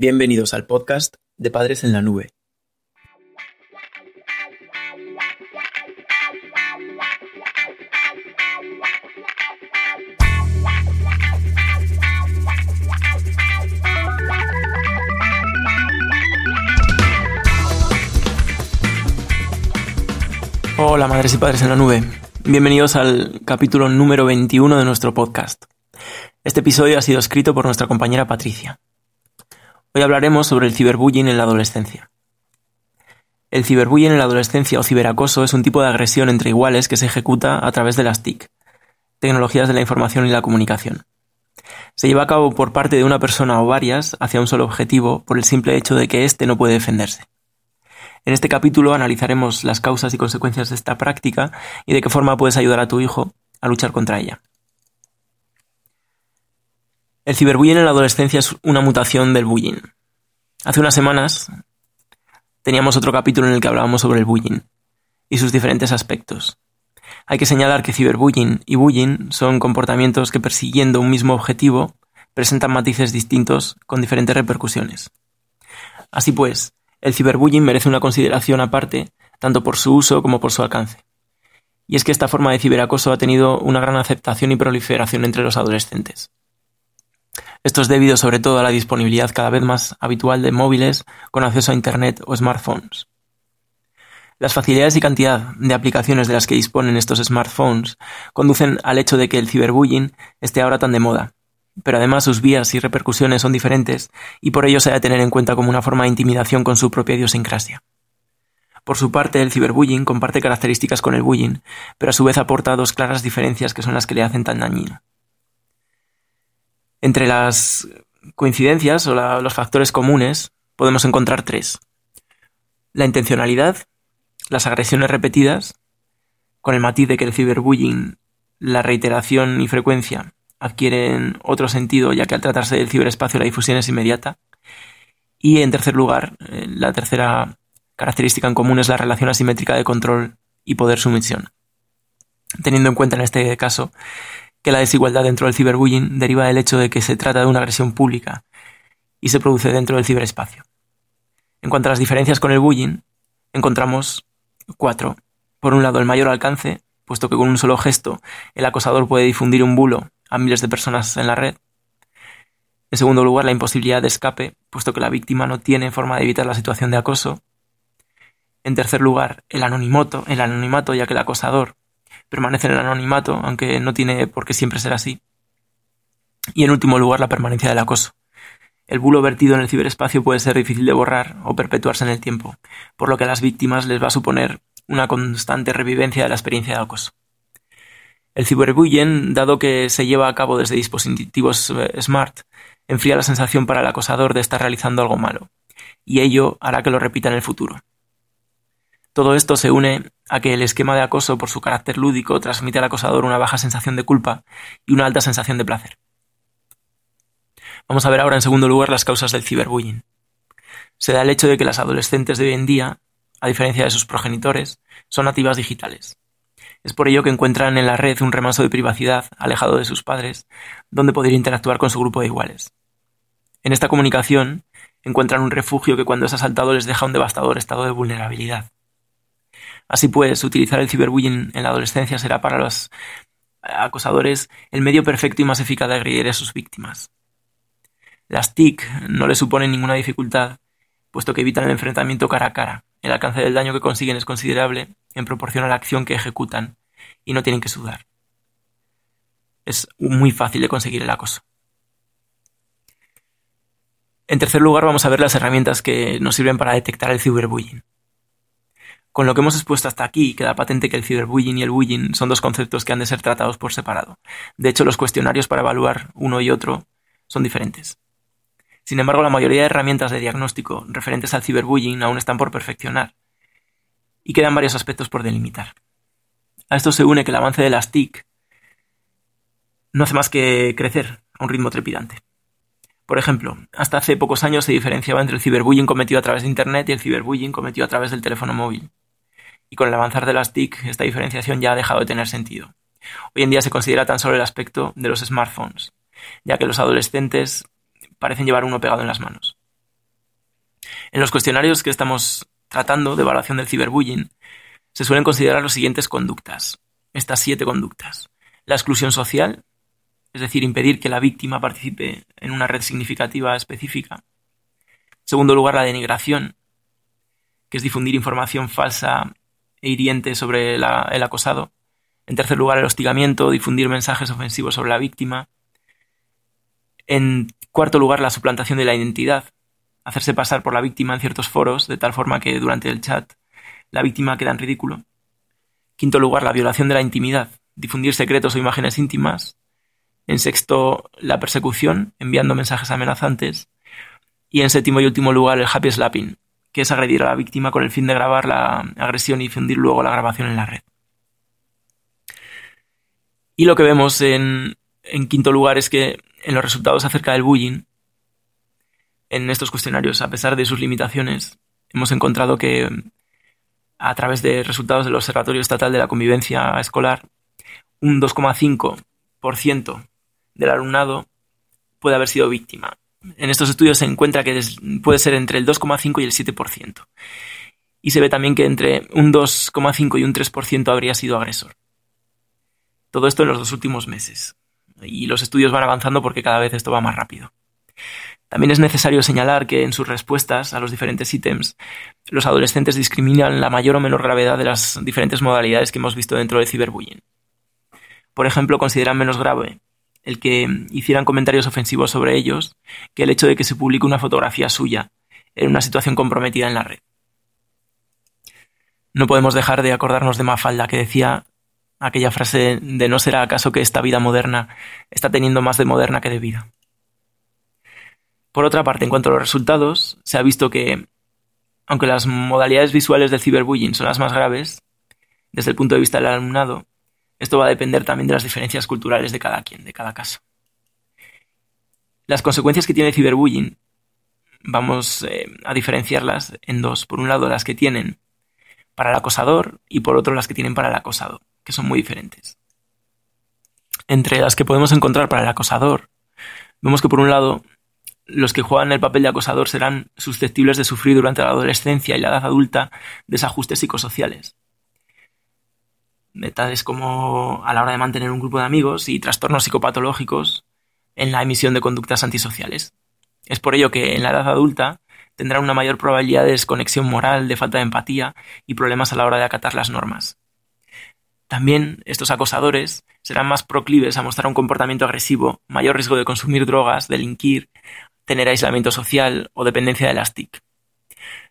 Bienvenidos al podcast de Padres en la Nube. Hola madres y padres en la nube. Bienvenidos al capítulo número 21 de nuestro podcast. Este episodio ha sido escrito por nuestra compañera Patricia. Hoy hablaremos sobre el ciberbullying en la adolescencia. El ciberbullying en la adolescencia o ciberacoso es un tipo de agresión entre iguales que se ejecuta a través de las TIC, tecnologías de la información y la comunicación. Se lleva a cabo por parte de una persona o varias hacia un solo objetivo por el simple hecho de que éste no puede defenderse. En este capítulo analizaremos las causas y consecuencias de esta práctica y de qué forma puedes ayudar a tu hijo a luchar contra ella. El ciberbullying en la adolescencia es una mutación del bullying. Hace unas semanas teníamos otro capítulo en el que hablábamos sobre el bullying y sus diferentes aspectos. Hay que señalar que ciberbullying y bullying son comportamientos que persiguiendo un mismo objetivo presentan matices distintos con diferentes repercusiones. Así pues, el ciberbullying merece una consideración aparte, tanto por su uso como por su alcance. Y es que esta forma de ciberacoso ha tenido una gran aceptación y proliferación entre los adolescentes. Esto es debido sobre todo a la disponibilidad cada vez más habitual de móviles con acceso a Internet o smartphones. Las facilidades y cantidad de aplicaciones de las que disponen estos smartphones conducen al hecho de que el ciberbullying esté ahora tan de moda, pero además sus vías y repercusiones son diferentes y por ello se debe tener en cuenta como una forma de intimidación con su propia idiosincrasia. Por su parte, el ciberbullying comparte características con el bullying, pero a su vez aporta dos claras diferencias que son las que le hacen tan dañino. Entre las coincidencias o los factores comunes podemos encontrar tres. La intencionalidad, las agresiones repetidas, con el matiz de que el ciberbullying, la reiteración y frecuencia adquieren otro sentido, ya que al tratarse del ciberespacio la difusión es inmediata. Y en tercer lugar, eh, la tercera característica en común es la relación asimétrica de control y poder-sumisión. Teniendo en cuenta en este caso que la desigualdad dentro del ciberbullying deriva del hecho de que se trata de una agresión pública y se produce dentro del ciberespacio. En cuanto a las diferencias con el bullying, encontramos cuatro. Por un lado, el mayor alcance, puesto que con un solo gesto el acosador puede difundir un bulo a miles de personas en la red. En segundo lugar, la imposibilidad de escape, puesto que la víctima no tiene forma de evitar la situación de acoso. En tercer lugar, el anonimato, el anonimato, ya que el acosador permanece en el anonimato, aunque no tiene por qué siempre ser así. Y en último lugar, la permanencia del acoso. El bulo vertido en el ciberespacio puede ser difícil de borrar o perpetuarse en el tiempo, por lo que a las víctimas les va a suponer una constante revivencia de la experiencia de acoso. El ciberbullying, dado que se lleva a cabo desde dispositivos eh, smart, enfría la sensación para el acosador de estar realizando algo malo, y ello hará que lo repita en el futuro. Todo esto se une a que el esquema de acoso, por su carácter lúdico, transmite al acosador una baja sensación de culpa y una alta sensación de placer. Vamos a ver ahora en segundo lugar las causas del ciberbullying. Se da el hecho de que las adolescentes de hoy en día, a diferencia de sus progenitores, son nativas digitales. Es por ello que encuentran en la red un remanso de privacidad, alejado de sus padres, donde poder interactuar con su grupo de iguales. En esta comunicación encuentran un refugio que cuando es asaltado les deja un devastador estado de vulnerabilidad. Así pues, utilizar el ciberbullying en la adolescencia será para los acosadores el medio perfecto y más eficaz de agredir a sus víctimas. Las TIC no le suponen ninguna dificultad, puesto que evitan el enfrentamiento cara a cara. El alcance del daño que consiguen es considerable en proporción a la acción que ejecutan y no tienen que sudar. Es muy fácil de conseguir el acoso. En tercer lugar, vamos a ver las herramientas que nos sirven para detectar el ciberbullying. Con lo que hemos expuesto hasta aquí, queda patente que el ciberbullying y el bullying son dos conceptos que han de ser tratados por separado. De hecho, los cuestionarios para evaluar uno y otro son diferentes. Sin embargo, la mayoría de herramientas de diagnóstico referentes al ciberbullying aún están por perfeccionar y quedan varios aspectos por delimitar. A esto se une que el avance de las TIC no hace más que crecer a un ritmo trepidante. Por ejemplo, hasta hace pocos años se diferenciaba entre el ciberbullying cometido a través de Internet y el ciberbullying cometido a través del teléfono móvil. Y con el avanzar de las TIC, esta diferenciación ya ha dejado de tener sentido. Hoy en día se considera tan solo el aspecto de los smartphones, ya que los adolescentes parecen llevar uno pegado en las manos. En los cuestionarios que estamos tratando de evaluación del ciberbullying, se suelen considerar las siguientes conductas, estas siete conductas. La exclusión social, es decir, impedir que la víctima participe en una red significativa específica. En segundo lugar, la denigración, que es difundir información falsa e hiriente sobre el acosado. En tercer lugar, el hostigamiento, difundir mensajes ofensivos sobre la víctima. En cuarto lugar, la suplantación de la identidad, hacerse pasar por la víctima en ciertos foros, de tal forma que durante el chat la víctima queda en ridículo. Quinto lugar, la violación de la intimidad, difundir secretos o imágenes íntimas. En sexto, la persecución, enviando mensajes amenazantes. Y en séptimo y último lugar, el happy slapping, que es agredir a la víctima con el fin de grabar la agresión y difundir luego la grabación en la red. Y lo que vemos en, en quinto lugar es que en los resultados acerca del bullying, en estos cuestionarios, a pesar de sus limitaciones, hemos encontrado que a través de resultados del Observatorio Estatal de la Convivencia Escolar, un 2,5% del alumnado puede haber sido víctima. En estos estudios se encuentra que puede ser entre el 2,5 y el 7%. Y se ve también que entre un 2,5 y un 3% habría sido agresor. Todo esto en los dos últimos meses. Y los estudios van avanzando porque cada vez esto va más rápido. También es necesario señalar que en sus respuestas a los diferentes ítems, los adolescentes discriminan la mayor o menor gravedad de las diferentes modalidades que hemos visto dentro del ciberbullying. Por ejemplo, consideran menos grave el que hicieran comentarios ofensivos sobre ellos que el hecho de que se publique una fotografía suya en una situación comprometida en la red. No podemos dejar de acordarnos de Mafalda, que decía aquella frase de no será acaso que esta vida moderna está teniendo más de moderna que de vida. Por otra parte, en cuanto a los resultados, se ha visto que, aunque las modalidades visuales del ciberbullying son las más graves, desde el punto de vista del alumnado, esto va a depender también de las diferencias culturales de cada quien, de cada caso. Las consecuencias que tiene el ciberbullying vamos eh, a diferenciarlas en dos. Por un lado, las que tienen para el acosador y por otro las que tienen para el acosado, que son muy diferentes. Entre las que podemos encontrar para el acosador, vemos que por un lado los que juegan el papel de acosador serán susceptibles de sufrir durante la adolescencia y la edad adulta desajustes psicosociales, tales como a la hora de mantener un grupo de amigos y trastornos psicopatológicos en la emisión de conductas antisociales. Es por ello que en la edad adulta tendrán una mayor probabilidad de desconexión moral, de falta de empatía y problemas a la hora de acatar las normas. También estos acosadores serán más proclives a mostrar un comportamiento agresivo, mayor riesgo de consumir drogas, delinquir, tener aislamiento social o dependencia de las TIC.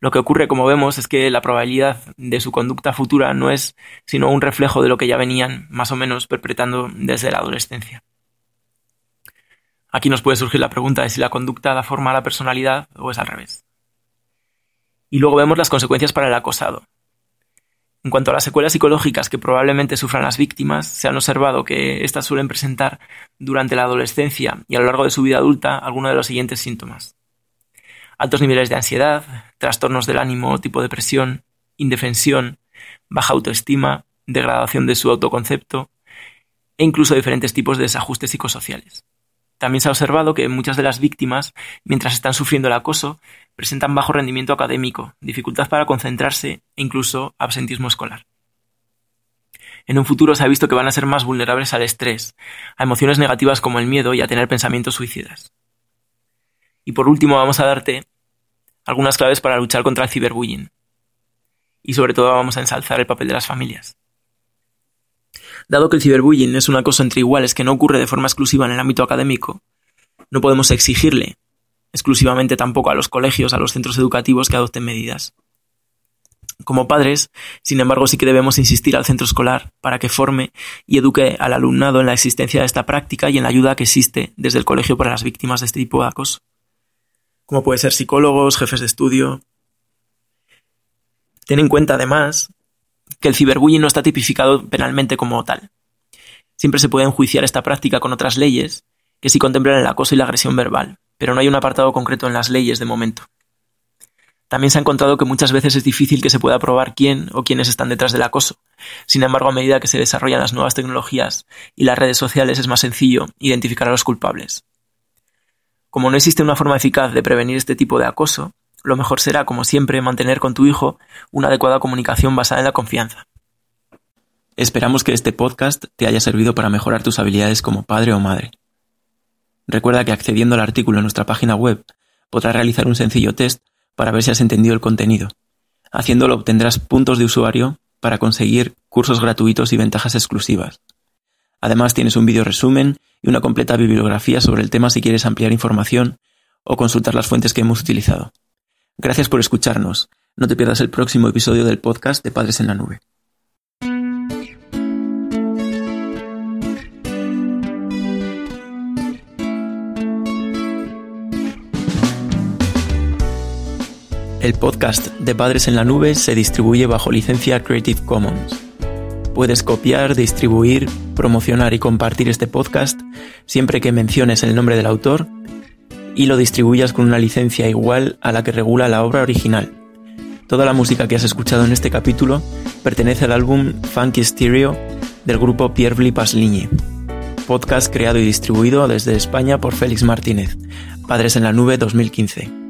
Lo que ocurre, como vemos, es que la probabilidad de su conducta futura no es sino un reflejo de lo que ya venían más o menos perpetrando desde la adolescencia. Aquí nos puede surgir la pregunta de si la conducta da forma a la personalidad o es al revés. Y luego vemos las consecuencias para el acosado. En cuanto a las secuelas psicológicas que probablemente sufran las víctimas, se han observado que éstas suelen presentar durante la adolescencia y a lo largo de su vida adulta algunos de los siguientes síntomas. Altos niveles de ansiedad, trastornos del ánimo tipo depresión, indefensión, baja autoestima, degradación de su autoconcepto e incluso diferentes tipos de desajustes psicosociales. También se ha observado que muchas de las víctimas, mientras están sufriendo el acoso, presentan bajo rendimiento académico, dificultad para concentrarse e incluso absentismo escolar. En un futuro se ha visto que van a ser más vulnerables al estrés, a emociones negativas como el miedo y a tener pensamientos suicidas. Y por último vamos a darte algunas claves para luchar contra el ciberbullying. Y sobre todo vamos a ensalzar el papel de las familias. Dado que el ciberbullying es un acoso entre iguales que no ocurre de forma exclusiva en el ámbito académico, no podemos exigirle exclusivamente tampoco a los colegios, a los centros educativos que adopten medidas. Como padres, sin embargo, sí que debemos insistir al centro escolar para que forme y eduque al alumnado en la existencia de esta práctica y en la ayuda que existe desde el colegio para las víctimas de este tipo de acoso. Como puede ser psicólogos, jefes de estudio. Ten en cuenta, además, que el ciberbullying no está tipificado penalmente como tal. Siempre se puede enjuiciar esta práctica con otras leyes que sí contemplan el acoso y la agresión verbal, pero no hay un apartado concreto en las leyes de momento. También se ha encontrado que muchas veces es difícil que se pueda probar quién o quiénes están detrás del acoso. Sin embargo, a medida que se desarrollan las nuevas tecnologías y las redes sociales es más sencillo identificar a los culpables. Como no existe una forma eficaz de prevenir este tipo de acoso, lo mejor será, como siempre, mantener con tu hijo una adecuada comunicación basada en la confianza. Esperamos que este podcast te haya servido para mejorar tus habilidades como padre o madre. Recuerda que accediendo al artículo en nuestra página web podrás realizar un sencillo test para ver si has entendido el contenido. Haciéndolo obtendrás puntos de usuario para conseguir cursos gratuitos y ventajas exclusivas. Además tienes un vídeo resumen y una completa bibliografía sobre el tema si quieres ampliar información o consultar las fuentes que hemos utilizado. Gracias por escucharnos. No te pierdas el próximo episodio del podcast de Padres en la Nube. El podcast de Padres en la Nube se distribuye bajo licencia Creative Commons. Puedes copiar, distribuir, promocionar y compartir este podcast siempre que menciones el nombre del autor y lo distribuyas con una licencia igual a la que regula la obra original. Toda la música que has escuchado en este capítulo pertenece al álbum Funky Stereo del grupo Pierre Pasligne, podcast creado y distribuido desde España por Félix Martínez, Padres en la Nube 2015.